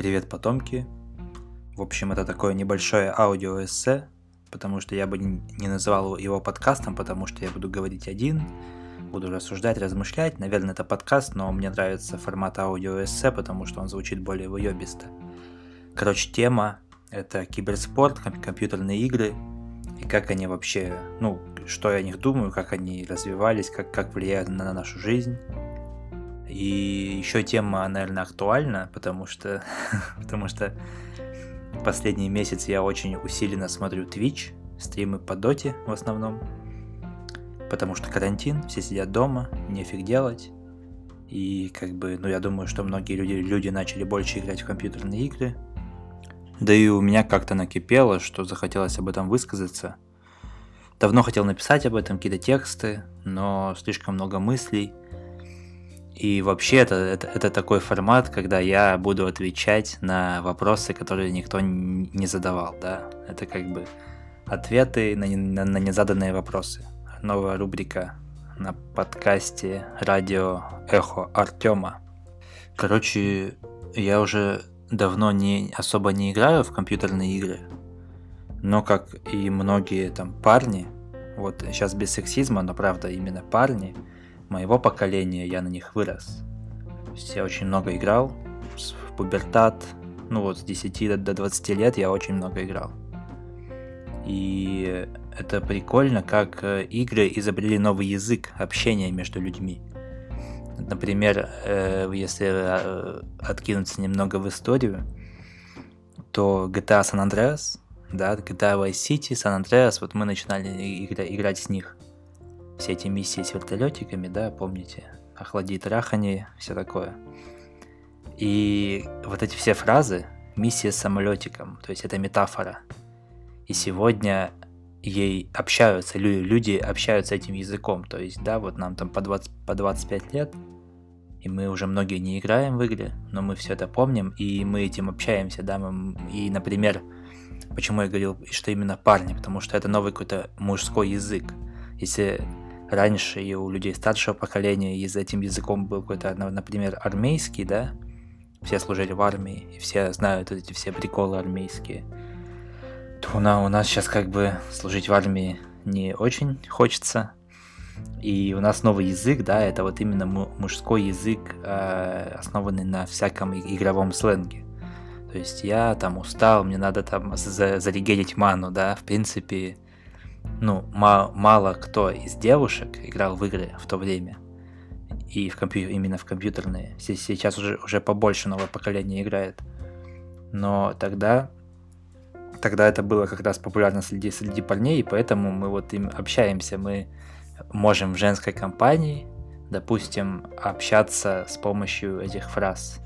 Привет, потомки. В общем, это такое небольшое аудиоэссе, потому что я бы не называл его подкастом, потому что я буду говорить один, буду рассуждать, размышлять. Наверное, это подкаст, но мне нравится формат аудиоэссе, потому что он звучит более выебисто. Короче, тема — это киберспорт, компьютерные игры, и как они вообще, ну, что я о них думаю, как они развивались, как, как влияют на нашу жизнь. И еще тема, наверное, актуальна, потому что, потому что последний месяц я очень усиленно смотрю Twitch, стримы по доте в основном, потому что карантин, все сидят дома, нефиг делать. И как бы, ну я думаю, что многие люди, люди начали больше играть в компьютерные игры. Да и у меня как-то накипело, что захотелось об этом высказаться. Давно хотел написать об этом какие-то тексты, но слишком много мыслей – и вообще это, это, это такой формат, когда я буду отвечать на вопросы, которые никто не задавал, да. Это как бы ответы на, на, на незаданные вопросы. Новая рубрика на подкасте радио Эхо Артема. Короче, я уже давно не особо не играю в компьютерные игры, но как и многие там парни, вот сейчас без сексизма, но правда именно парни – моего поколения я на них вырос. Я очень много играл, в пубертат, ну вот с 10 до 20 лет я очень много играл. И это прикольно, как э, игры изобрели новый язык общения между людьми. Например, э, если э, откинуться немного в историю, то GTA San Andreas, да, GTA Vice City, San Andreas, вот мы начинали играть с них – все эти миссии с вертолетиками, да, помните, охлади трахани, все такое. И вот эти все фразы, миссия с самолетиком, то есть это метафора. И сегодня ей общаются, люди общаются этим языком. То есть, да, вот нам там по, 20, по 25 лет, и мы уже многие не играем в игры, но мы все это помним, и мы этим общаемся, да, мы, и, например, почему я говорил, что именно парни, потому что это новый какой-то мужской язык. Если раньше и у людей старшего поколения, и за этим языком был какой-то, например, армейский, да, все служили в армии, и все знают эти все приколы армейские, то у нас, у нас сейчас как бы служить в армии не очень хочется, и у нас новый язык, да, это вот именно мужской язык, э, основанный на всяком игровом сленге. То есть я там устал, мне надо там зарегелить ману, да, в принципе, ну, мало, кто из девушек играл в игры в то время. И в компью... именно в компьютерные. Сейчас уже, уже побольше новое поколение играет. Но тогда тогда это было как раз популярно среди, среди парней, и поэтому мы вот им общаемся. Мы можем в женской компании, допустим, общаться с помощью этих фраз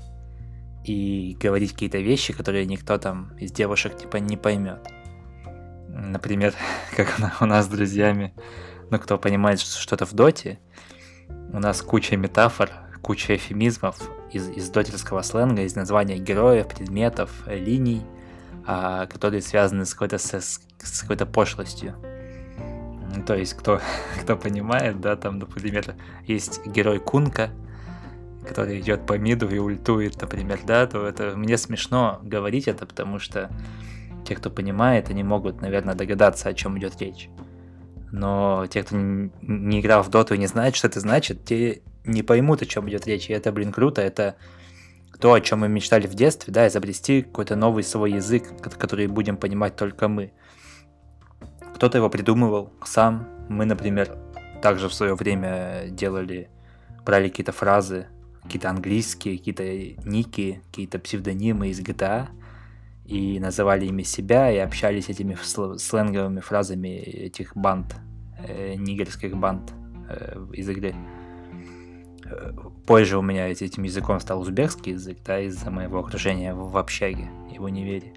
и говорить какие-то вещи, которые никто там из девушек типа не поймет. Например, как у нас с друзьями, ну, кто понимает что-то в доте, у нас куча метафор, куча эфемизмов из, из дотерского сленга, из названия героев, предметов, линий, а, которые связаны с какой-то, с, с какой-то пошлостью. То есть, кто, кто понимает, да, там, например, есть герой Кунка, который идет по миду и ультует, например, да, то это мне смешно говорить это, потому что те, кто понимает, они могут, наверное, догадаться, о чем идет речь. Но те, кто не играл в доту и не знает, что это значит, те не поймут, о чем идет речь. И это, блин, круто. Это то, о чем мы мечтали в детстве, да, изобрести какой-то новый свой язык, который будем понимать только мы. Кто-то его придумывал сам. Мы, например, также в свое время делали, брали какие-то фразы, какие-то английские, какие-то ники, какие-то псевдонимы из GTA, и называли ими себя, и общались этими сленговыми фразами этих банд, э, нигерских банд э, из игры. Позже у меня этим языком стал узбекский язык, да, из-за моего окружения в, общаге и в универе.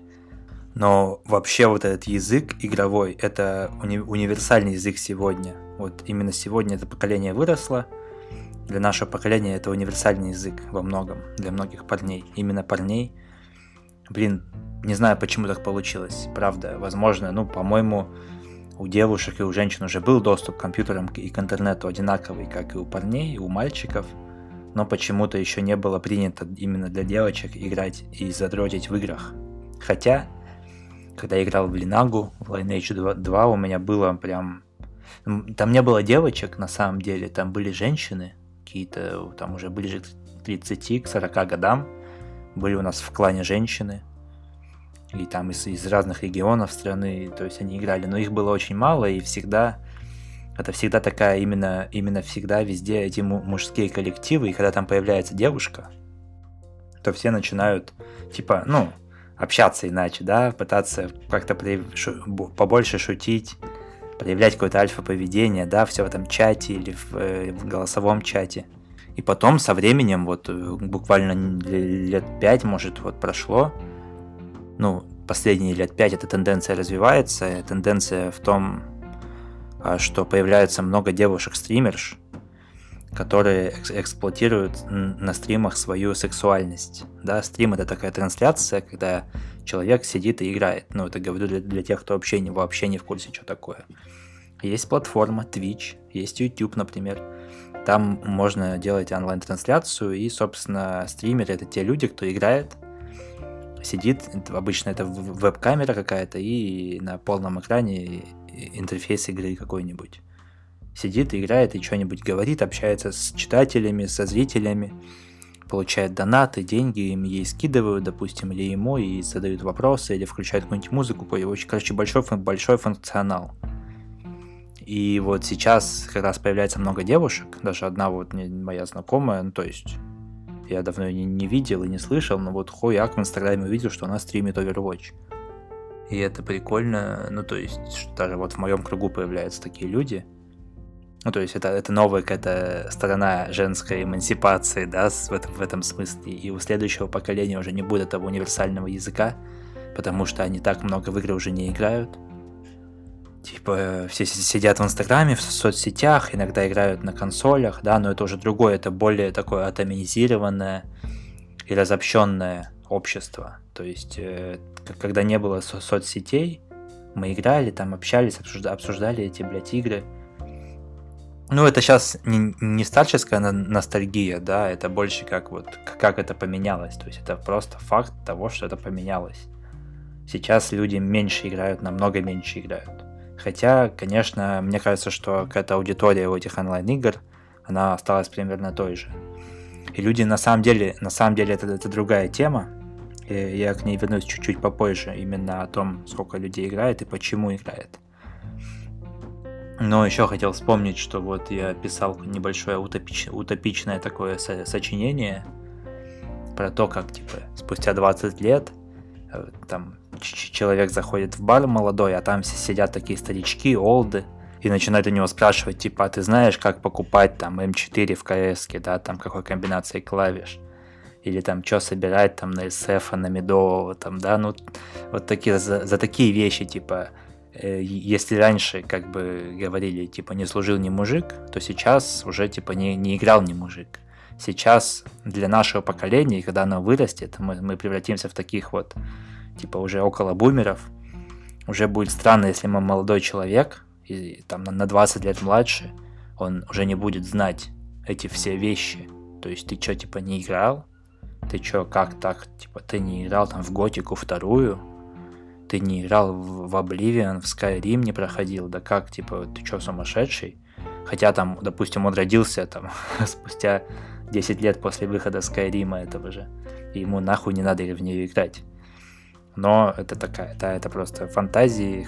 Но вообще вот этот язык игровой, это уни- универсальный язык сегодня. Вот именно сегодня это поколение выросло, для нашего поколения это универсальный язык во многом, для многих парней. Именно парней. Блин, не знаю, почему так получилось, правда. Возможно, ну, по-моему, у девушек и у женщин уже был доступ к компьютерам и к интернету одинаковый, как и у парней, и у мальчиков. но почему-то еще не было принято именно для девочек играть и задротить в играх. Хотя, когда я играл в Линагу, в Lineage 2, 2 у меня было прям... Там не было девочек, на самом деле, там были женщины, какие-то, там уже ближе к 30, к 40 годам, были у нас в клане женщины, и там из, из разных регионов страны, то есть они играли, но их было очень мало, и всегда это всегда такая именно, именно всегда везде эти мужские коллективы, и когда там появляется девушка, то все начинают, типа, ну, общаться иначе, да, пытаться как-то шу- побольше шутить, проявлять какое-то альфа-поведение, да, все в этом чате или в, э, в голосовом чате. И потом со временем, вот э, буквально лет пять, может, вот прошло, ну, последние лет пять эта тенденция развивается, тенденция в том, а, что появляется много девушек-стримерш, которые эксплуатируют на стримах свою сексуальность. Да, стрим это такая трансляция, когда человек сидит и играет. Ну, это говорю для, для тех, кто вообще не, вообще не в курсе, что такое. Есть платформа Twitch, есть YouTube, например. Там можно делать онлайн-трансляцию, и, собственно, стримеры это те люди, кто играет, сидит, обычно это веб-камера какая-то, и на полном экране интерфейс игры какой-нибудь. Сидит, играет и что-нибудь говорит, общается с читателями, со зрителями, получает донаты, деньги им ей скидывают, допустим, или ему, и задают вопросы, или включают какую-нибудь музыку, короче, большой, большой функционал. И вот сейчас как раз появляется много девушек, даже одна вот моя знакомая, ну то есть я давно ее не, видел и не слышал, но вот Хой в Инстаграме увидел, что она стримит Overwatch. И это прикольно, ну то есть даже вот в моем кругу появляются такие люди. Ну то есть это, это новая какая-то сторона женской эмансипации, да, в этом, в этом смысле. И у следующего поколения уже не будет этого универсального языка, потому что они так много в игры уже не играют. Типа все сидят в Инстаграме, в соцсетях, иногда играют на консолях, да, но это уже другое, это более такое атомизированное и разобщенное общество. То есть, э, когда не было со- соцсетей, мы играли, там общались, обсужда- обсуждали эти, блядь, игры. Ну, это сейчас не, не старческая ностальгия, да, это больше как вот, как это поменялось. То есть, это просто факт того, что это поменялось. Сейчас люди меньше играют, намного меньше играют. Хотя, конечно, мне кажется, что какая-то аудитория у этих онлайн-игр, она осталась примерно той же. И люди на самом деле, на самом деле это, это другая тема, и я к ней вернусь чуть-чуть попозже, именно о том, сколько людей играет и почему играет. Но еще хотел вспомнить, что вот я писал небольшое утопич... утопичное такое со- сочинение про то, как типа спустя 20 лет э, там человек заходит в бар молодой, а там все сидят такие старички, олды, и начинают у него спрашивать, типа, а ты знаешь, как покупать там М4 в КС, да, там какой комбинацией клавиш, или там что собирать там на SF, на медового, там, да, ну, вот такие, за, за такие вещи, типа, э, если раньше, как бы, говорили, типа, не служил ни мужик, то сейчас уже, типа, не, не играл ни мужик. Сейчас для нашего поколения, когда оно вырастет, мы, мы превратимся в таких вот типа уже около бумеров, уже будет странно, если мы молодой человек, и там на 20 лет младше, он уже не будет знать эти все вещи. То есть ты что, типа, не играл? Ты что, как так? Типа, ты не играл там в Готику вторую? Ты не играл в, в Oblivion, в Skyrim не проходил? Да как, типа, ты что, сумасшедший? Хотя там, допустим, он родился там спустя 10 лет после выхода Скайрима этого же. И ему нахуй не надо в нее играть но это такая, да, это просто фантазии,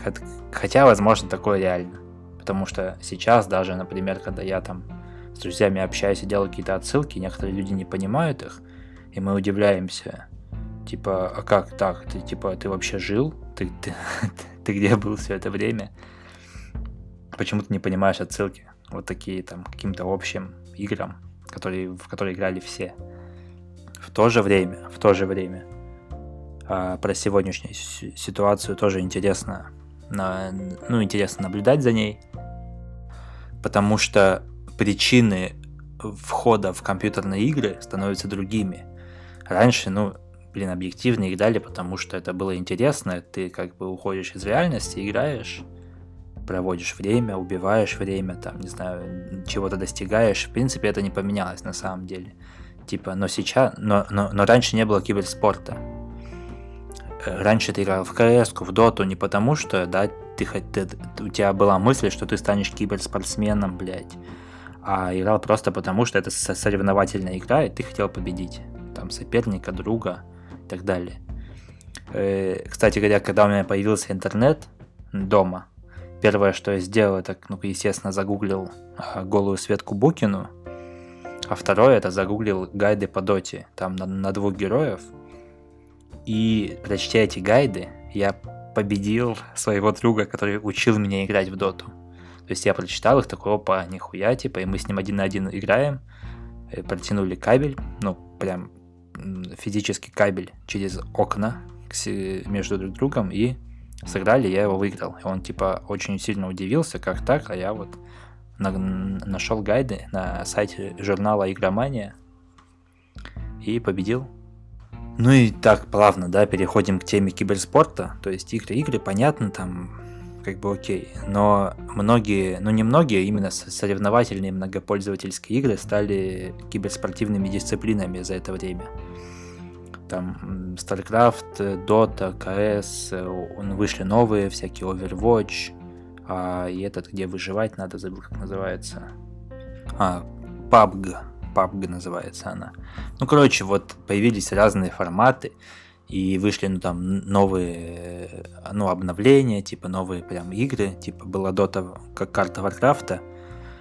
хотя, возможно, такое реально. Потому что сейчас даже, например, когда я там с друзьями общаюсь и делаю какие-то отсылки, некоторые люди не понимают их, и мы удивляемся. Типа, а как так? Ты типа, ты вообще жил? Ты, ты, ты где был все это время? Почему ты не понимаешь отсылки? Вот такие там каким-то общим играм, которые, в которые играли все. В то же время, в то же время а, про сегодняшнюю ситуацию тоже интересно, на, ну, интересно наблюдать за ней, потому что причины входа в компьютерные игры становятся другими. Раньше, ну, блин, объективно играли, потому что это было интересно, ты как бы уходишь из реальности, играешь, проводишь время, убиваешь время, там, не знаю, чего-то достигаешь. В принципе, это не поменялось на самом деле. Типа, но сейчас, но, но, но раньше не было киберспорта. Э, раньше ты играл в КС, в доту не потому, что, да, ты, ты, у тебя была мысль, что ты станешь киберспортсменом, блядь, а играл просто потому, что это соревновательная игра, и ты хотел победить. Там соперника, друга и так далее. Э, кстати говоря, когда у меня появился интернет дома, первое, что я сделал, это, ну, естественно, загуглил а, голую Светку Букину, а второе, это загуглил гайды по доте, там на, на двух героев. И прочтя эти гайды, я победил своего друга, который учил меня играть в доту. То есть я прочитал их, такой, опа, нихуя, типа, и мы с ним один на один играем, протянули кабель, ну, прям физический кабель через окна между друг другом и сыграли, я его выиграл. И он типа очень сильно удивился, как так, а я вот на, нашел гайды на сайте журнала Игромания и победил. Ну и так плавно, да, переходим к теме киберспорта. То есть игры, игры, понятно, там как бы окей. Но многие, ну не многие, именно соревновательные многопользовательские игры стали киберспортивными дисциплинами за это время там StarCraft, Dota, CS, вышли новые, всякие Overwatch, а, и этот, где выживать надо, забыл, как называется. А, PUBG, PUBG называется она. Ну, короче, вот появились разные форматы, и вышли, ну, там, новые, ну, обновления, типа, новые прям игры, типа, была Dota как карта Варкрафта,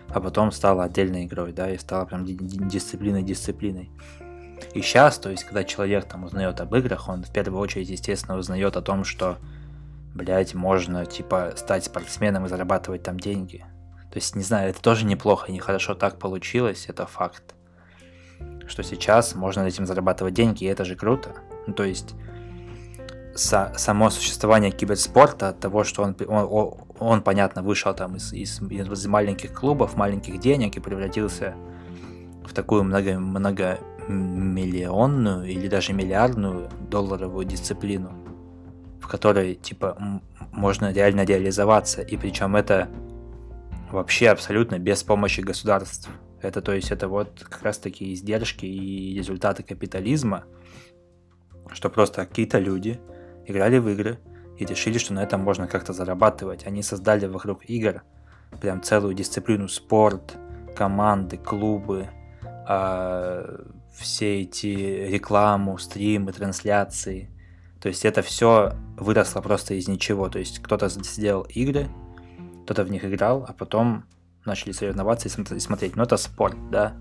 а потом стала отдельной игрой, да, и стала прям дисциплиной-дисциплиной. И сейчас, то есть, когда человек там узнает об играх, он в первую очередь, естественно, узнает о том, что, блядь, можно, типа, стать спортсменом и зарабатывать там деньги. То есть, не знаю, это тоже неплохо, нехорошо так получилось, это факт. Что сейчас можно этим зарабатывать деньги, и это же круто. Ну, то есть, со, само существование киберспорта, от того, что он, он, он понятно, вышел там из, из, из маленьких клубов, маленьких денег и превратился в такую много, много миллионную или даже миллиардную долларовую дисциплину, в которой типа можно реально реализоваться, и причем это вообще абсолютно без помощи государств. Это то есть это вот как раз таки издержки и результаты капитализма, что просто какие-то люди играли в игры и решили, что на этом можно как-то зарабатывать. Они создали вокруг игр прям целую дисциплину спорт, команды, клубы, а, все эти рекламу, стримы, трансляции. То есть это все выросло просто из ничего. То есть кто-то сделал игры, кто-то в них играл, а потом начали соревноваться и смотреть. Но это спорт, да.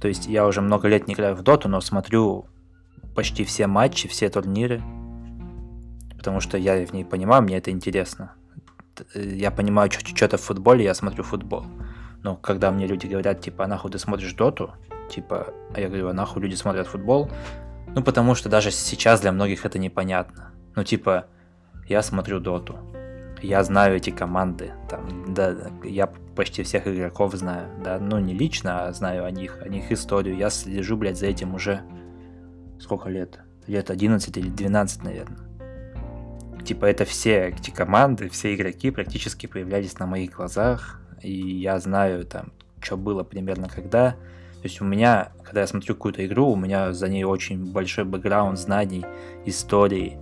То есть я уже много лет не играю в доту, но смотрю почти все матчи, все турниры. Потому что я в ней понимаю, мне это интересно. Я понимаю что-то в футболе, я смотрю футбол. Но когда мне люди говорят, типа, а нахуй ты смотришь доту, Типа, а я говорю, а нахуй люди смотрят футбол? Ну, потому что даже сейчас для многих это непонятно. Ну, типа, я смотрю доту, я знаю эти команды, там, да, я почти всех игроков знаю, да, ну, не лично, а знаю о них, о них историю, я слежу, блядь, за этим уже сколько лет? Лет 11 или 12, наверное. Типа, это все эти команды, все игроки практически появлялись на моих глазах, и я знаю, там, что было примерно когда, то есть у меня, когда я смотрю какую-то игру, у меня за ней очень большой бэкграунд знаний, истории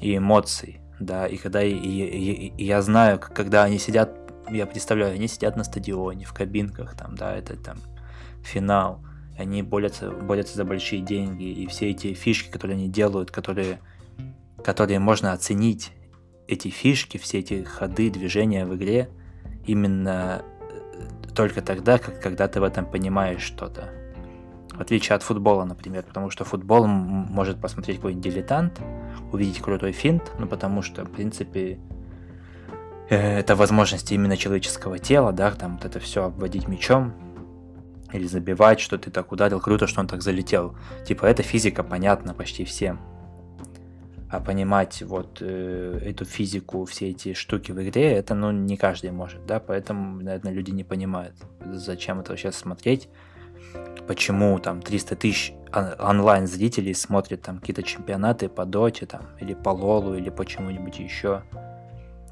и эмоций, да, и когда и, и, и я знаю, когда они сидят, я представляю, они сидят на стадионе, в кабинках, там, да, это там финал, они борются, борются за большие деньги, и все эти фишки, которые они делают, которые, которые можно оценить, эти фишки, все эти ходы, движения в игре, именно только тогда, как, когда ты в этом понимаешь что-то. В отличие от футбола, например, потому что футбол может посмотреть какой-нибудь дилетант, увидеть крутой финт, ну потому что, в принципе, э, это возможности именно человеческого тела, да, там вот это все обводить мячом или забивать, что ты так ударил, круто, что он так залетел. Типа, это физика понятна почти всем а понимать вот э, эту физику, все эти штуки в игре, это, ну, не каждый может, да, поэтому, наверное, люди не понимают, зачем это сейчас смотреть, почему там 300 тысяч онлайн зрителей смотрят там какие-то чемпионаты по доте там, или по лолу, или по чему-нибудь еще.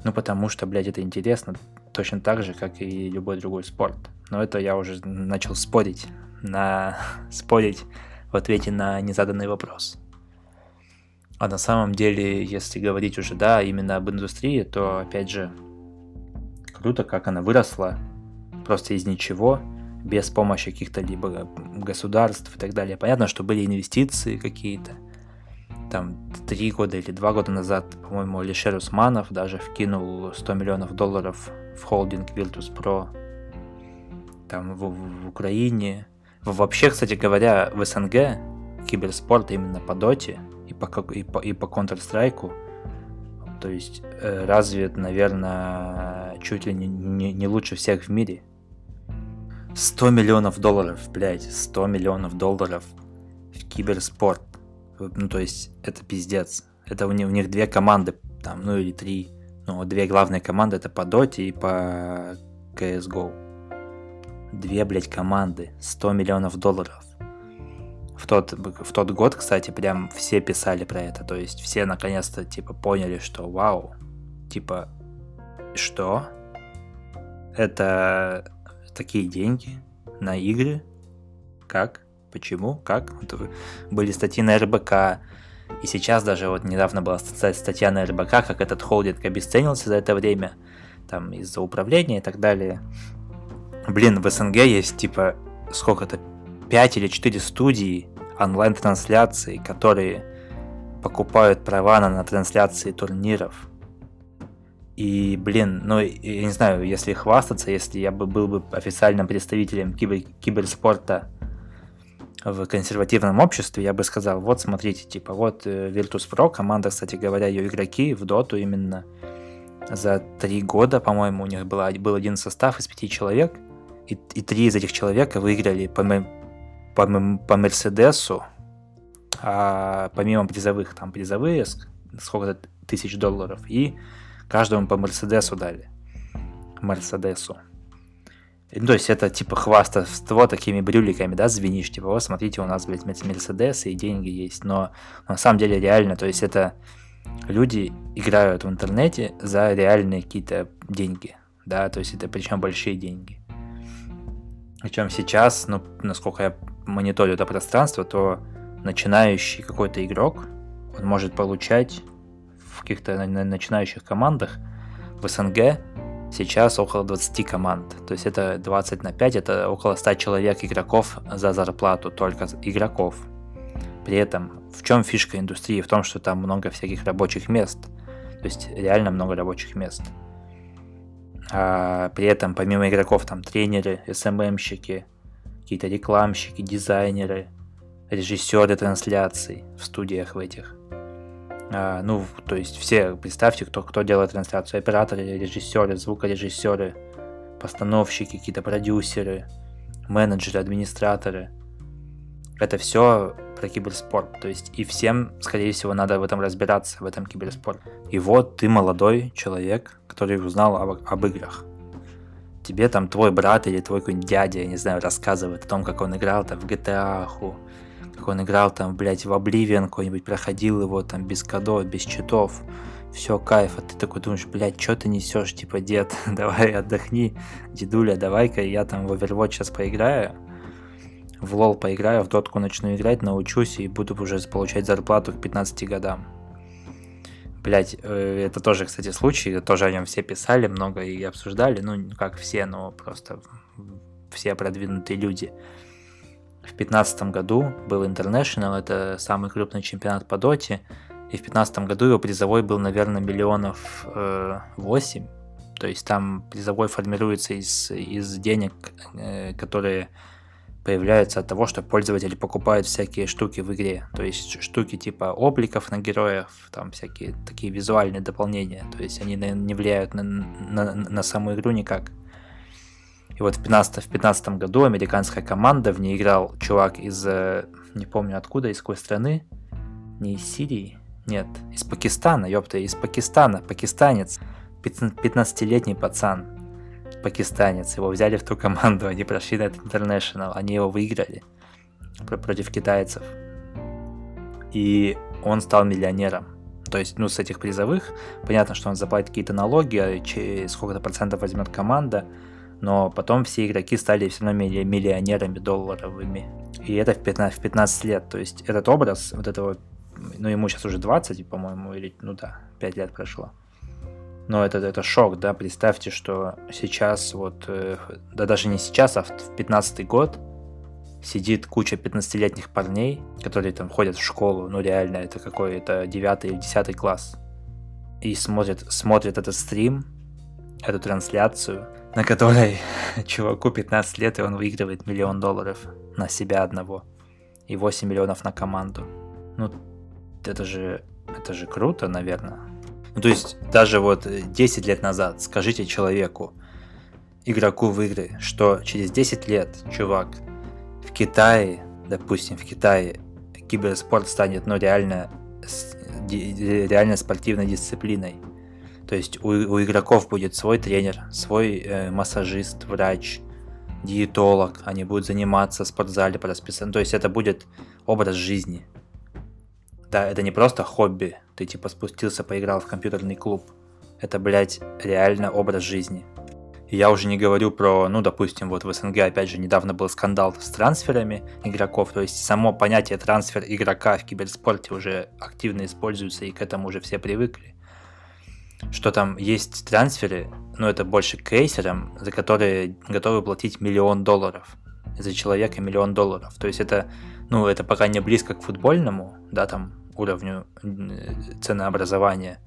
Ну, потому что, блядь, это интересно точно так же, как и любой другой спорт. Но это я уже начал спорить, на спорить в ответе на незаданный вопрос. А на самом деле, если говорить уже, да, именно об индустрии, то, опять же, круто, как она выросла просто из ничего, без помощи каких-то либо государств и так далее. Понятно, что были инвестиции какие-то. Там три года или два года назад, по-моему, Алишер Усманов даже вкинул 100 миллионов долларов в холдинг Virtus.pro там в, в Украине. Вообще, кстати говоря, в СНГ киберспорт именно по доте и по, и по, и по Counter-Strike то есть э, развит, наверное, чуть ли не, не, не лучше всех в мире. 100 миллионов долларов, блядь, 100 миллионов долларов в киберспорт. Ну, то есть, это пиздец. Это у них, у них две команды, там, ну или три. Ну, две главные команды, это по Доте и по CSGO. Две, блядь, команды, 100 миллионов долларов в тот, в тот год, кстати, прям все писали про это. То есть все наконец-то, типа, поняли, что вау, типа, что? Это такие деньги на игры? Как? Почему? Как? Были статьи на РБК, и сейчас даже вот недавно была статья на РБК, как этот холдинг обесценился за это время, там из-за управления и так далее. Блин, в СНГ есть типа сколько-то 5 или 4 студии онлайн-трансляций, которые покупают права на, на трансляции турниров. И, блин, ну, я не знаю, если хвастаться, если я бы был бы официальным представителем кибер, киберспорта в консервативном обществе, я бы сказал, вот смотрите, типа, вот э, Virtus.pro, команда, кстати говоря, ее игроки в доту именно за три года, по-моему, у них была, был один состав из пяти человек, и, и три из этих человека выиграли по, по, по Мерседесу, а помимо призовых, там призовые, сколько-то тысяч долларов, и каждому по Мерседесу дали. Мерседесу. Ну, то есть это типа хвастовство такими брюликами, да, звенишь, типа, вот смотрите, у нас, блядь, Мерседес и деньги есть, но на самом деле реально, то есть это люди играют в интернете за реальные какие-то деньги, да, то есть это причем большие деньги. Причем сейчас, ну, насколько я мониторю это пространство, то начинающий какой-то игрок, он может получать в каких-то начинающих командах в СНГ сейчас около 20 команд. То есть это 20 на 5, это около 100 человек игроков за зарплату, только игроков. При этом, в чем фишка индустрии? В том, что там много всяких рабочих мест. То есть реально много рабочих мест. А при этом, помимо игроков, там тренеры, СММщики, какие-то рекламщики, дизайнеры, режиссеры трансляций в студиях в этих. А, ну, то есть все, представьте, кто, кто делает трансляцию, операторы, режиссеры, звукорежиссеры, постановщики, какие-то продюсеры, менеджеры, администраторы. Это все про киберспорт. То есть и всем, скорее всего, надо в этом разбираться, в этом киберспорте. И вот ты молодой человек, который узнал об, об играх тебе там твой брат или твой какой-нибудь дядя, я не знаю, рассказывает о том, как он играл там в GTA, как он играл там, блядь, в Oblivion какой-нибудь, проходил его там без кодов, без читов, все, кайф, а ты такой думаешь, блядь, что ты несешь, типа, дед, давай отдохни, дедуля, давай-ка я там в Overwatch сейчас поиграю, в лол поиграю, в дотку начну играть, научусь и буду уже получать зарплату к 15 годам. Блять, э, это тоже, кстати, случай, тоже о нем все писали много и обсуждали, ну, как все, но просто все продвинутые люди. В 2015 году был International, это самый крупный чемпионат по доте, и в 2015 году его призовой был, наверное, миллионов э, 8, то есть там призовой формируется из, из денег, э, которые появляются от того, что пользователи покупают всякие штуки в игре. То есть штуки типа обликов на героев, там всякие такие визуальные дополнения. То есть они не влияют на, на, на саму игру никак. И вот в 15, в 15 году американская команда, в ней играл чувак из, э, не помню откуда, из какой страны, не из Сирии, нет, из Пакистана, ёпта, из Пакистана, пакистанец, 15-летний пацан, пакистанец. Его взяли в ту команду, они прошли на этот International, они его выиграли против китайцев. И он стал миллионером То есть, ну, с этих призовых, понятно, что он заплатит какие-то налоги, а сколько-то процентов возьмет команда, но потом все игроки стали все равно миллионерами долларовыми. И это в 15, в 15 лет. То есть этот образ вот этого, ну ему сейчас уже 20, по-моему, или, ну да, 5 лет прошло. Но это, это шок, да, представьте, что сейчас вот, э, да даже не сейчас, а в 15 год сидит куча 15-летних парней, которые там ходят в школу, ну реально, это какой-то 9 или 10 класс, и смотрят, смотрят этот стрим, эту трансляцию, на которой чуваку 15 лет, и он выигрывает миллион долларов на себя одного и 8 миллионов на команду. Ну, это же, это же круто, наверное. Ну, то есть, даже вот 10 лет назад скажите человеку, игроку в игры, что через 10 лет, чувак, в Китае, допустим, в Китае киберспорт станет, ну, реально, реально спортивной дисциплиной. То есть у, у игроков будет свой тренер, свой э, массажист, врач, диетолог. Они будут заниматься в спортзале по расписанию. То есть это будет образ жизни. Да, это не просто хобби. Ты типа спустился, поиграл в компьютерный клуб. Это, блядь, реально образ жизни. И я уже не говорю про, ну, допустим, вот в СНГ, опять же, недавно был скандал с трансферами игроков, то есть само понятие трансфер игрока в киберспорте уже активно используется, и к этому уже все привыкли что там есть трансферы, но это больше кейсерам, за которые готовы платить миллион долларов. За человека миллион долларов. То есть это, ну, это пока не близко к футбольному, да, там, уровню ценообразования.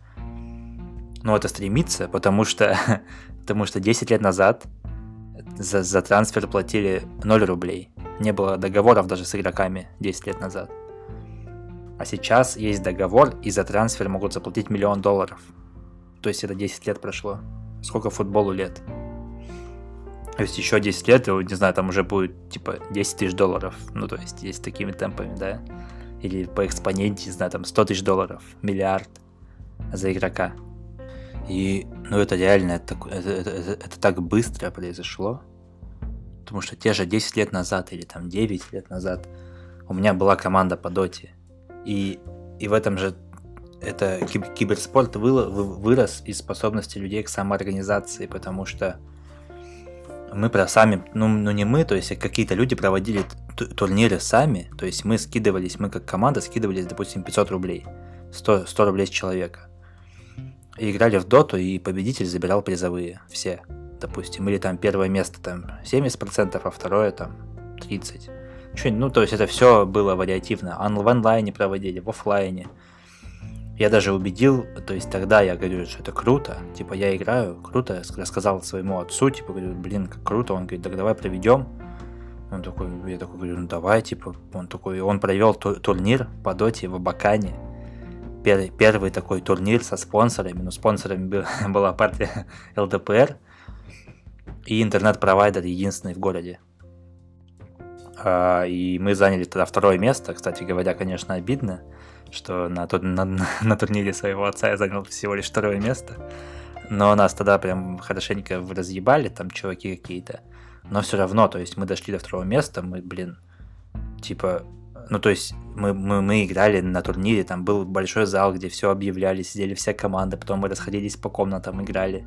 Но это стремится, потому что, потому что 10 лет назад за, за трансфер платили 0 рублей. Не было договоров даже с игроками 10 лет назад. А сейчас есть договор, и за трансфер могут заплатить миллион долларов. То есть это 10 лет прошло. Сколько футболу лет? То есть еще 10 лет, не знаю, там уже будет типа 10 тысяч долларов. Ну, то есть, есть такими темпами, да? Или по экспоненте, не знаю, там 100 тысяч долларов, миллиард за игрока. И, ну, это реально, это, это, это, это, так быстро произошло. Потому что те же 10 лет назад или там 9 лет назад у меня была команда по доте. И, и в этом же это киберспорт вырос из способности людей к самоорганизации, потому что мы про сами, ну, ну не мы, то есть какие-то люди проводили турниры сами, то есть мы скидывались, мы как команда скидывались, допустим, 500 рублей, 100, 100 рублей с человека. И играли в доту, и победитель забирал призовые, все, допустим, или там первое место там 70%, а второе там 30%. Ну, то есть это все было вариативно. В онлайне проводили, в офлайне. Я даже убедил, то есть тогда я говорю, что это круто, типа я играю, круто, рассказал своему отцу, типа говорю, блин, как круто, он говорит, так давай проведем. Он такой, я такой говорю, ну давай, типа, он такой, он провел турнир по доте в Абакане. Первый, первый такой турнир со спонсорами, ну спонсорами был, была партия ЛДПР и интернет-провайдер единственный в городе. А, и мы заняли тогда второе место, кстати говоря, конечно, обидно что на, на, на турнире своего отца я занял всего лишь второе место. Но нас тогда прям хорошенько разъебали, там чуваки какие-то. Но все равно, то есть мы дошли до второго места, мы, блин, типа, ну то есть мы, мы, мы играли на турнире, там был большой зал, где все объявляли, сидели все команды, потом мы расходились по комнатам, играли.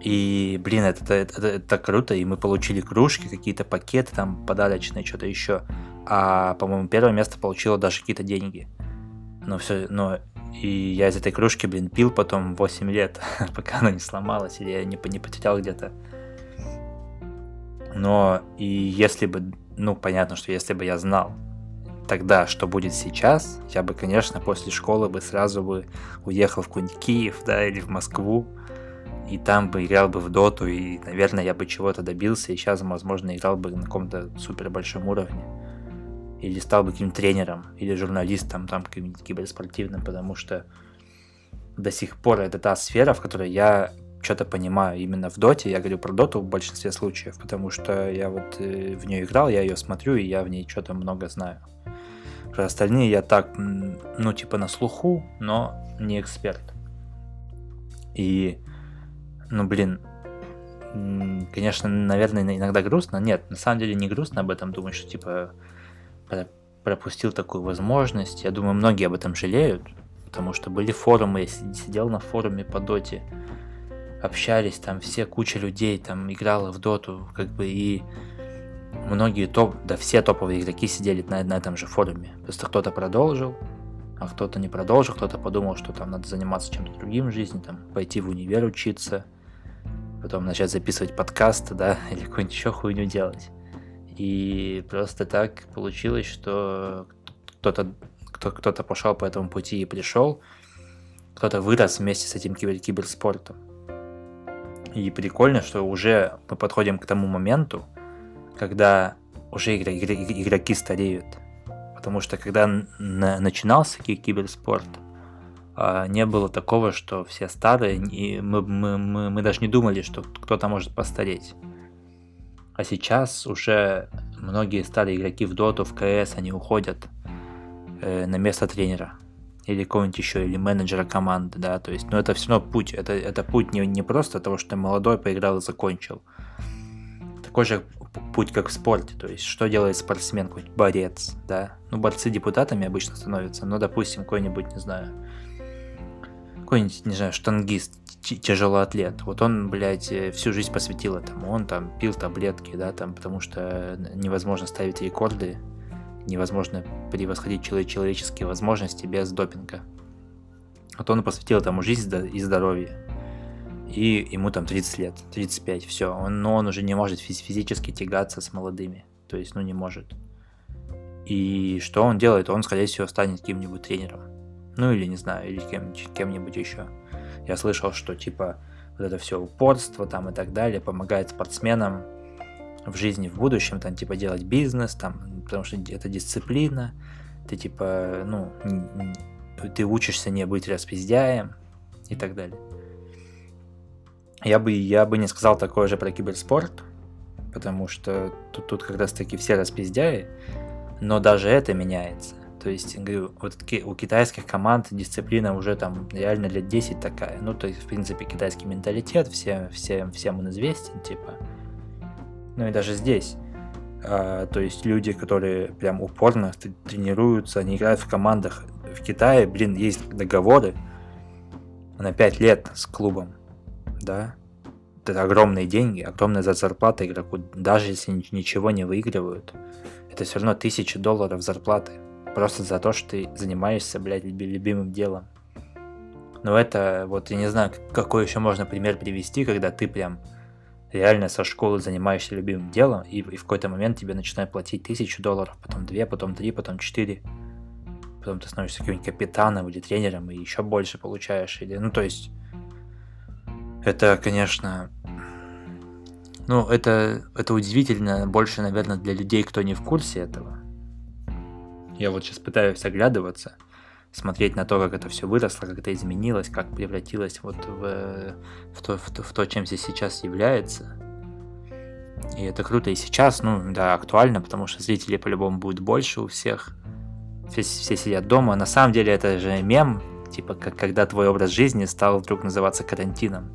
И, блин, это, это, это, это круто, и мы получили кружки, какие-то пакеты там подарочные, что-то еще а, по-моему, первое место получило даже какие-то деньги. Но все, но и я из этой кружки, блин, пил потом 8 лет, пока она не сломалась, или я не, не потерял где-то. Но и если бы, ну, понятно, что если бы я знал тогда, что будет сейчас, я бы, конечно, после школы бы сразу бы уехал в какой-нибудь Киев, да, или в Москву, и там бы играл бы в доту, и, наверное, я бы чего-то добился, и сейчас, возможно, играл бы на каком-то супер большом уровне или стал бы каким-то тренером, или журналистом, там, каким-нибудь киберспортивным, потому что до сих пор это та сфера, в которой я что-то понимаю именно в доте. Я говорю про доту в большинстве случаев, потому что я вот э, в нее играл, я ее смотрю, и я в ней что-то много знаю. Про остальные я так, ну, типа на слуху, но не эксперт. И, ну, блин, конечно, наверное, иногда грустно. Нет, на самом деле не грустно об этом думать, что, типа, пропустил такую возможность. Я думаю, многие об этом жалеют, потому что были форумы, я сидел на форуме по доте, общались, там все куча людей там играла в доту, как бы и многие топ, да все топовые игроки сидели на, на этом же форуме. Просто кто-то продолжил, а кто-то не продолжил, кто-то подумал, что там надо заниматься чем-то другим в жизни, там пойти в универ учиться, потом начать записывать подкасты, да, или какую-нибудь еще хуйню делать. И просто так получилось, что кто-то кто, кто-то пошел по этому пути и пришел, кто-то вырос вместе с этим кибер киберспортом. И прикольно, что уже мы подходим к тому моменту, когда уже игроки стареют. Потому что когда начинался киберспорт, а, не было такого, что все старые, и мы, мы, мы, мы даже не думали, что кто-то может постареть. А сейчас уже многие старые игроки в доту, в КС, они уходят э, на место тренера или кого-нибудь еще, или менеджера команды, да, то есть, но это все равно путь, это, это путь не, не просто того, что ты молодой поиграл и закончил. Такой же путь, как в спорте, то есть, что делает спортсмен, какой-нибудь борец, да, ну, борцы депутатами обычно становятся, но, допустим, какой-нибудь, не знаю, какой-нибудь, не знаю, штангист, тяжелоатлет, вот он, блядь, э, всю жизнь посвятил этому, он там пил таблетки, да, там, потому что невозможно ставить рекорды, невозможно превосходить человеческие возможности без допинга. Вот он посвятил этому жизнь и здоровье. И ему там 30 лет, 35, все. Он, но он уже не может физически тягаться с молодыми. То есть, ну не может. И что он делает? Он, скорее всего, станет каким-нибудь тренером. Ну или не знаю, или кем, кем-нибудь еще. Я слышал, что типа вот это все упорство там и так далее помогает спортсменам в жизни в будущем, там, типа, делать бизнес, там, потому что это дисциплина, ты, типа, ну, ты учишься не быть распиздяем и так далее. Я бы, я бы не сказал такое же про киберспорт, потому что тут, тут как раз таки все распиздяи, но даже это меняется. То есть, говорю, вот у китайских команд дисциплина уже там реально лет 10 такая. Ну, то есть, в принципе, китайский менталитет все, все, всем он известен, типа. Ну и даже здесь. А, то есть люди, которые прям упорно тренируются, они играют в командах. В Китае, блин, есть договоры на 5 лет с клубом, да. Это огромные деньги, огромная зарплата игроку, даже если ничего не выигрывают. Это все равно тысячи долларов зарплаты. Просто за то, что ты занимаешься, блядь, любимым делом. Но это, вот я не знаю, какой еще можно пример привести, когда ты прям реально со школы занимаешься любимым делом, и, и в какой-то момент тебе начинают платить тысячу долларов, потом две, потом три, потом четыре. Потом ты становишься каким-нибудь капитаном или тренером, и еще больше получаешь. Или, ну, то есть, это, конечно, ну, это, это удивительно больше, наверное, для людей, кто не в курсе этого. Я вот сейчас пытаюсь оглядываться – смотреть на то, как это все выросло, как это изменилось, как превратилось вот в, в, то, в, то, в то, чем здесь сейчас является. И это круто и сейчас, ну да, актуально, потому что зрителей по-любому будет больше у всех. Все, все сидят дома. На самом деле это же мем, типа как когда твой образ жизни стал вдруг называться карантином.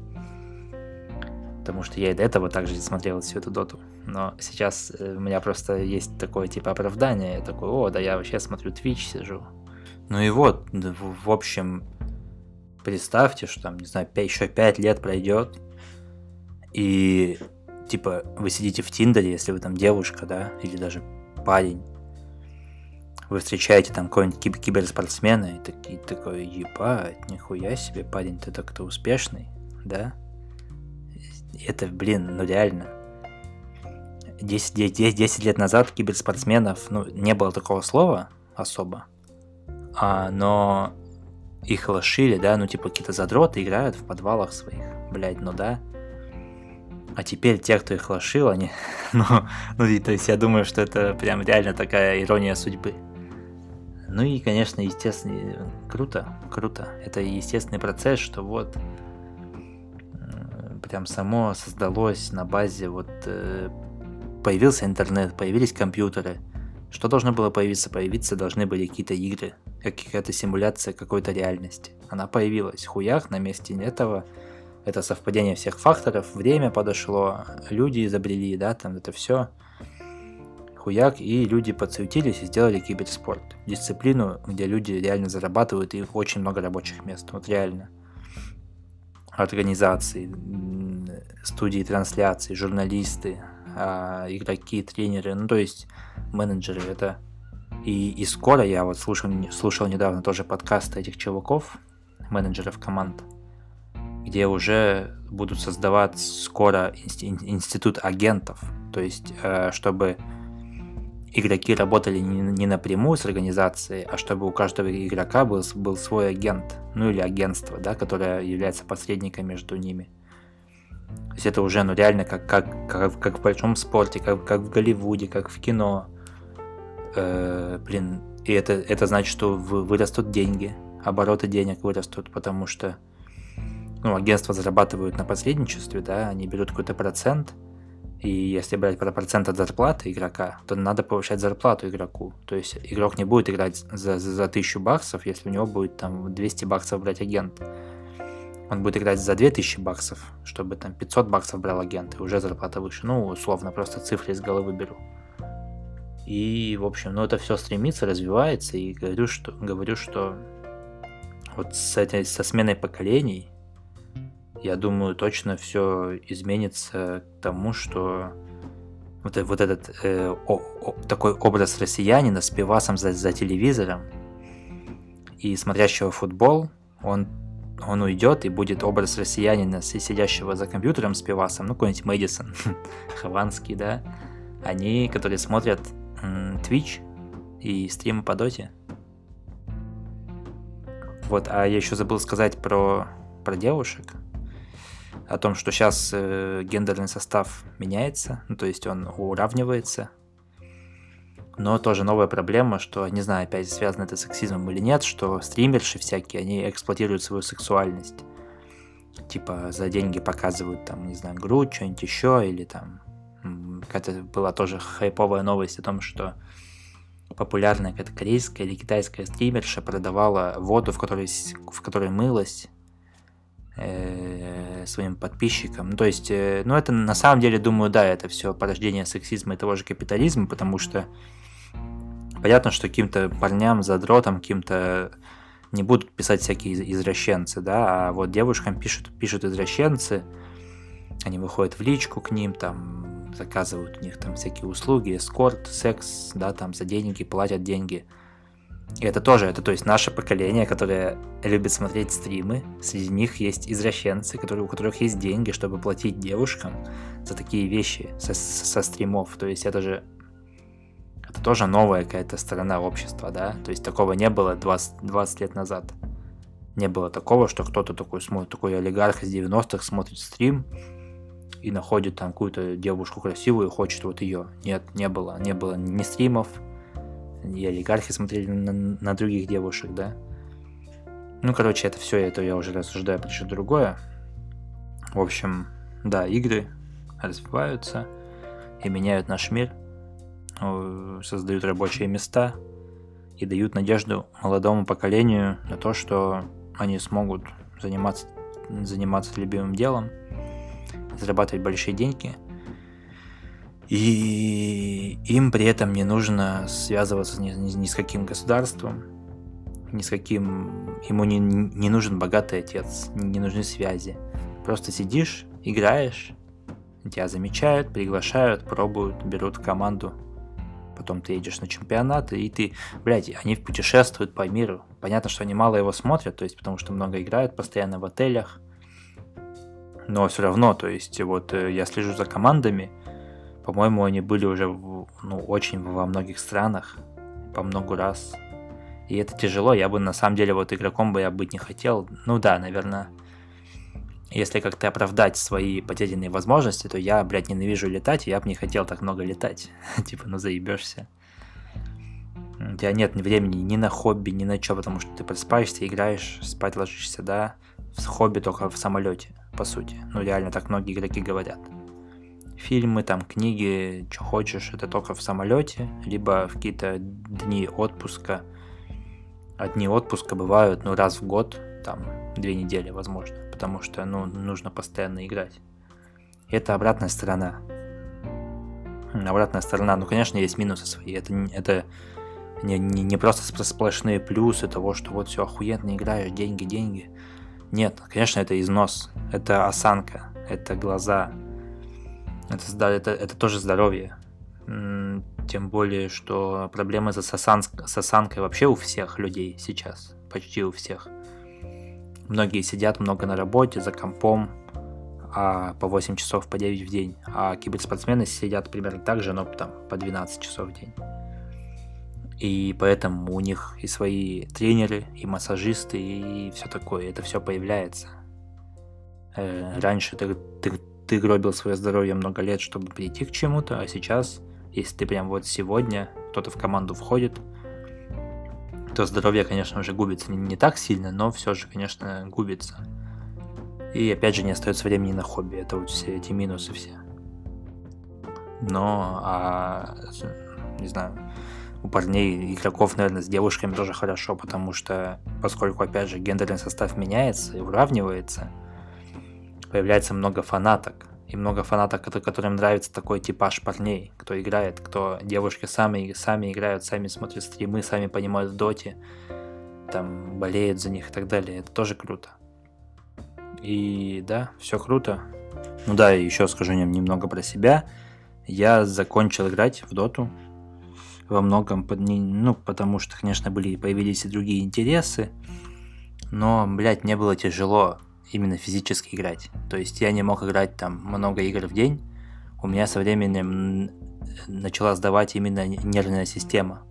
Потому что я и до этого также смотрел всю эту доту. Но сейчас э, у меня просто есть такое типа оправдание. Я такой, о, да я вообще смотрю Twitch, сижу. Ну и вот, в общем, представьте, что там, не знаю, 5, еще 5 лет пройдет, и типа вы сидите в Тиндере, если вы там девушка, да, или даже парень, вы встречаете там какого-нибудь киб- киберспортсмена и, так, и такой, ебать, нихуя себе, парень, ты так-то успешный, да? Это, блин, ну реально. 10, 10, 10 лет назад киберспортсменов, ну, не было такого слова особо а, но их лошили, да, ну типа какие-то задроты играют в подвалах своих, блядь, ну да. А теперь те, кто их лошил, они, ну, ну и, то есть я думаю, что это прям реально такая ирония судьбы. Ну и, конечно, естественно, круто, круто. Это естественный процесс, что вот прям само создалось на базе вот э, появился интернет, появились компьютеры. Что должно было появиться? Появиться должны были какие-то игры, какая-то симуляция какой-то реальности. Она появилась. Хуях на месте этого. Это совпадение всех факторов. Время подошло, люди изобрели, да, там это все. хуяк, и люди подсуетились и сделали киберспорт. Дисциплину, где люди реально зарабатывают, и очень много рабочих мест. Вот реально. Организации, студии трансляции, журналисты, а, игроки, тренеры, ну то есть менеджеры. Это и, и скоро я вот слушал, слушал недавно тоже подкаст этих чуваков, менеджеров команд, где уже будут создавать скоро институт агентов, то есть э, чтобы игроки работали не, напрямую с организацией, а чтобы у каждого игрока был, был свой агент, ну или агентство, да, которое является посредником между ними. То есть это уже ну реально как, как, как, как в большом спорте, как, как в Голливуде, как в кино. Э, блин, и это, это значит, что вырастут деньги, обороты денег вырастут, потому что ну, агентства зарабатывают на посредничестве, да, они берут какой-то процент, и если брать про процент от зарплаты игрока, то надо повышать зарплату игроку. То есть игрок не будет играть за, за, за 1000 баксов, если у него будет там 200 баксов брать агент. Он будет играть за 2000 баксов, чтобы там 500 баксов брал агент, и уже зарплата выше. Ну, условно, просто цифры из головы беру. И, в общем, ну это все стремится, развивается, и говорю, что, говорю, что вот с этой, со сменой поколений я думаю, точно все изменится к тому, что вот, вот этот э, о, о, такой образ россиянина с пивасом за, за телевизором и смотрящего футбол, он, он уйдет и будет образ россиянина, сидящего за компьютером с пивасом, ну, какой-нибудь Мэдисон, Хованский, да, они, которые смотрят Twitch и стримы по доте. Вот, а я еще забыл сказать про, про девушек о том, что сейчас э, гендерный состав меняется, ну, то есть он уравнивается. Но тоже новая проблема, что, не знаю, опять связано это с сексизмом или нет, что стримерши всякие, они эксплуатируют свою сексуальность. Типа за деньги показывают там, не знаю, грудь, что-нибудь еще, или там какая-то была тоже хайповая новость о том, что популярная какая-то корейская или китайская стримерша продавала воду, в которой, в которой мылась, своим подписчикам. Ну, то есть, э, ну это на самом деле, думаю, да, это все порождение сексизма и того же капитализма, потому что понятно, что каким-то парням, задротам, каким-то не будут писать всякие извращенцы, да, а вот девушкам пишут, пишут извращенцы, они выходят в личку к ним, там, заказывают у них там всякие услуги, эскорт, секс, да, там, за деньги, платят деньги – и это тоже, это то есть наше поколение, которое любит смотреть стримы. Среди них есть извращенцы, которые, у которых есть деньги, чтобы платить девушкам за такие вещи со, со стримов. То есть это же это тоже новая какая-то сторона общества, да? То есть такого не было 20, 20 лет назад. Не было такого, что кто-то такой смотрит, такой олигарх из 90-х смотрит стрим и находит там какую-то девушку красивую и хочет вот ее. Нет, не было. Не было ни стримов, и олигархи смотрели на, на других девушек, да. Ну, короче, это все, это я уже рассуждаю про что другое. В общем, да, игры развиваются и меняют наш мир, создают рабочие места и дают надежду молодому поколению на то, что они смогут заниматься, заниматься любимым делом, зарабатывать большие деньги – и им при этом не нужно связываться ни, ни, ни с каким государством, ни с каким... Ему не, не нужен богатый отец, не, нужны связи. Просто сидишь, играешь, тебя замечают, приглашают, пробуют, берут в команду. Потом ты едешь на чемпионат, и ты, блядь, они путешествуют по миру. Понятно, что они мало его смотрят, то есть потому что много играют постоянно в отелях. Но все равно, то есть вот э, я слежу за командами, по-моему, они были уже в, ну, очень во многих странах, по много раз. И это тяжело, я бы на самом деле вот игроком бы я быть не хотел. Ну да, наверное, если как-то оправдать свои потерянные возможности, то я, блядь, ненавижу летать, и я бы не хотел так много летать. типа, ну заебешься. У тебя нет времени ни на хобби, ни на что, потому что ты просыпаешься, играешь, спать ложишься, да. В хобби только в самолете, по сути. Ну реально, так многие игроки говорят фильмы, там, книги, что хочешь, это только в самолете, либо в какие-то дни отпуска. А отпуска бывают, ну, раз в год, там, две недели, возможно, потому что, ну, нужно постоянно играть. Это обратная сторона. обратная сторона. Ну, конечно, есть минусы свои. Это, это не, не, не просто сплошные плюсы того, что вот все охуенно играешь, деньги, деньги. Нет, конечно, это износ, это осанка, это глаза, это, это, это тоже здоровье. Тем более, что проблемы с, осан, с осанкой вообще у всех людей сейчас, почти у всех. Многие сидят много на работе, за компом, а по 8 часов, по 9 в день. А киберспортсмены сидят примерно так же, но там по 12 часов в день. И поэтому у них и свои тренеры, и массажисты, и все такое. Это все появляется. Э, раньше ты, ты, ты гробил свое здоровье много лет, чтобы прийти к чему-то, а сейчас, если ты прям вот сегодня кто-то в команду входит, то здоровье, конечно, уже губится не, не так сильно, но все же, конечно, губится. И опять же не остается времени на хобби. Это вот все эти минусы все. Но, а, не знаю, у парней, игроков, наверное, с девушками тоже хорошо, потому что, поскольку, опять же, гендерный состав меняется и уравнивается, появляется много фанаток. И много фанаток, которым нравится такой типаж парней, кто играет, кто девушки сами, сами играют, сами смотрят стримы, сами понимают в доте, там болеют за них и так далее. Это тоже круто. И да, все круто. Ну да, еще скажу немного про себя. Я закончил играть в доту во многом, ну, потому что, конечно, были, появились и другие интересы, но, блядь, мне было тяжело именно физически играть. То есть я не мог играть там много игр в день, у меня со временем начала сдавать именно нервная система.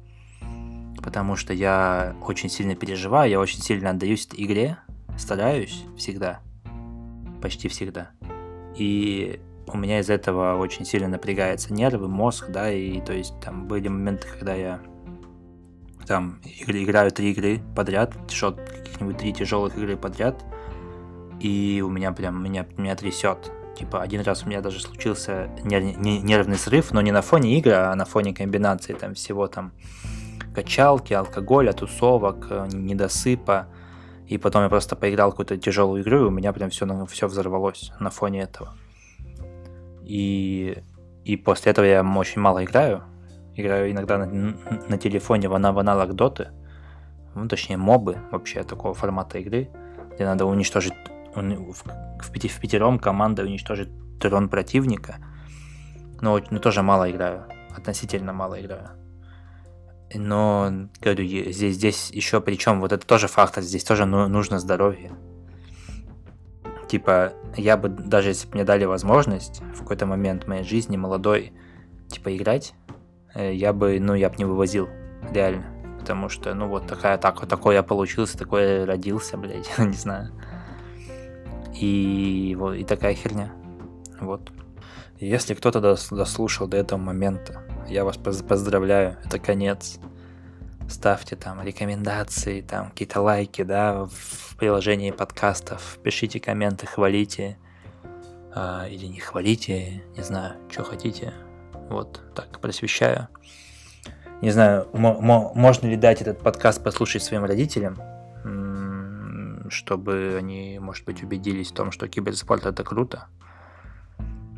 Потому что я очень сильно переживаю, я очень сильно отдаюсь этой игре, стараюсь всегда, почти всегда. И у меня из этого очень сильно напрягается нервы, мозг, да, и то есть там были моменты, когда я там играю три игры подряд, каких-нибудь три тяжелых игры подряд, и у меня прям меня, меня трясет. Типа один раз у меня даже случился нервный срыв, но не на фоне игры, а на фоне комбинации там всего там качалки, алкоголя, тусовок, э, недосыпа. И потом я просто поиграл какую-то тяжелую игру, и у меня прям все, все взорвалось на фоне этого. И, и после этого я очень мало играю. Играю иногда на, на телефоне в, в аналог доты. Ну, точнее, мобы вообще такого формата игры, где надо уничтожить в, в, пяти, в пятером команда уничтожит трон противника. Но, но тоже мало играю. Относительно мало играю. Но, говорю, здесь, здесь еще причем, вот это тоже фактор, здесь тоже ну, нужно здоровье типа, я бы, даже если бы мне дали возможность в какой-то момент моей жизни молодой, типа, играть, э, я бы, ну, я бы не вывозил, реально. Потому что, ну, вот такая, так, вот такой я получился, такой я родился, блядь, не знаю. И вот, и такая херня. Вот. Если кто-то дослушал до этого момента, я вас поздравляю, это конец ставьте там рекомендации, там какие-то лайки, да, в приложении подкастов, пишите комменты, хвалите э, или не хвалите, не знаю, что хотите. Вот так просвещаю. Не знаю, можно ли дать этот подкаст послушать своим родителям, чтобы они, может быть, убедились в том, что киберспорт это круто.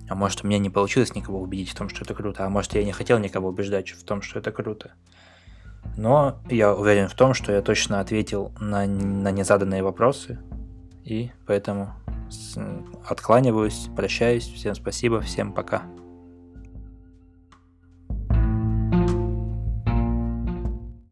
А может, у меня не получилось никого убедить в том, что это круто. А может, я не хотел никого убеждать в том, что это круто. Но я уверен в том, что я точно ответил на, на незаданные вопросы. И поэтому откланиваюсь, прощаюсь. Всем спасибо, всем пока.